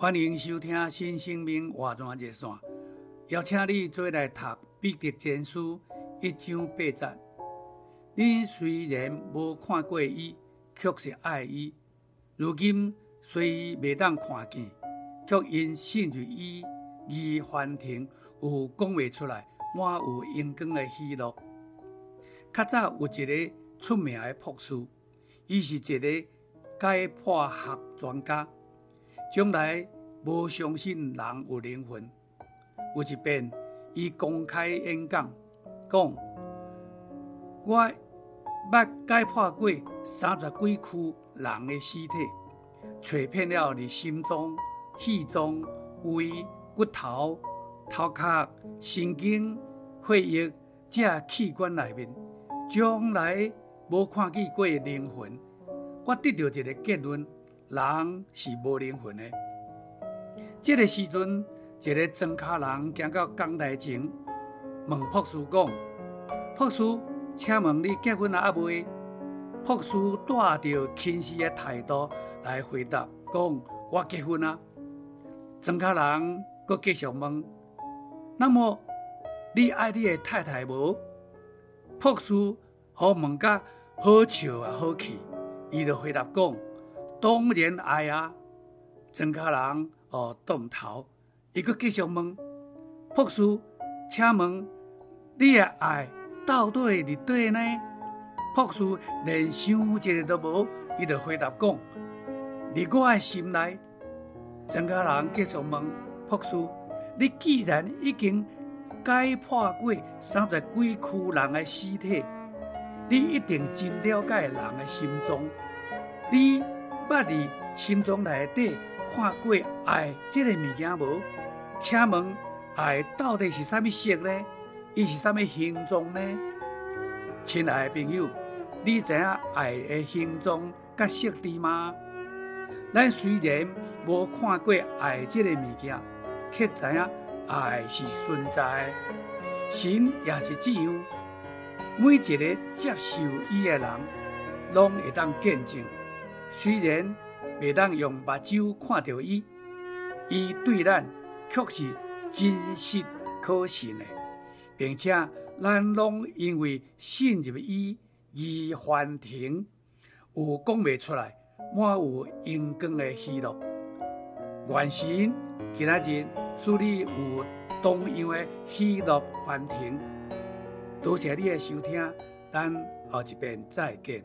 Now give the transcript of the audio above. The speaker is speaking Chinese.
欢迎收听《新生命活泉热线》，邀请你做来读《彼得前书》一章八节。你虽然无看过伊，却是爱伊；如今虽未当看见，却因信于伊，义欢腾，有讲未出来，满有阳光的喜乐。较早有一个出名的博士，伊是一个解剖学专家，将来无相信人有灵魂。有一遍，伊公开演讲，讲我捌解剖过三十几具人的尸体，找遍了你心脏、肺脏、胃、骨头、头壳、神经、血液这器官内面。从来无看见过灵魂，我得到一个结论：人是无灵魂的。这个时阵，一个装卡人行到讲台前，问博士讲：“博士，请问你结婚了阿未？”博士带着轻视的态度来回答讲：“我结婚了。”装卡人搁继续问：“那么你爱你的太太无？”博士好问甲好笑啊，好气，伊就回答讲：“当然爱啊！”装卡人哦动头，伊搁继续问博士：“请问你的爱到底伫佗呢？”博士连想一个都无，伊就回答讲：“伫我的心内。”装卡人继续问博士：“你既然已经……”解剖过三十几区人的尸体，你一定真了解人的心中。你捌伫心中内底看过爱这个物件无？请问爱到底是啥物色呢？伊是啥物形状呢？亲爱的朋友，你知影爱的形状甲色伫吗？咱虽然无看过爱这个物件，却知影。爱是存在的，神也是这样。每一个接受伊的人，拢会当见证。虽然未当用目睭看到伊，伊对咱却是真实可信的，并且咱拢因为信入伊义欢腾，有讲未出来，满有阳光的喜乐。愿神今仔日使你有同样的喜乐欢腾。多谢你的收听，等后一遍再见。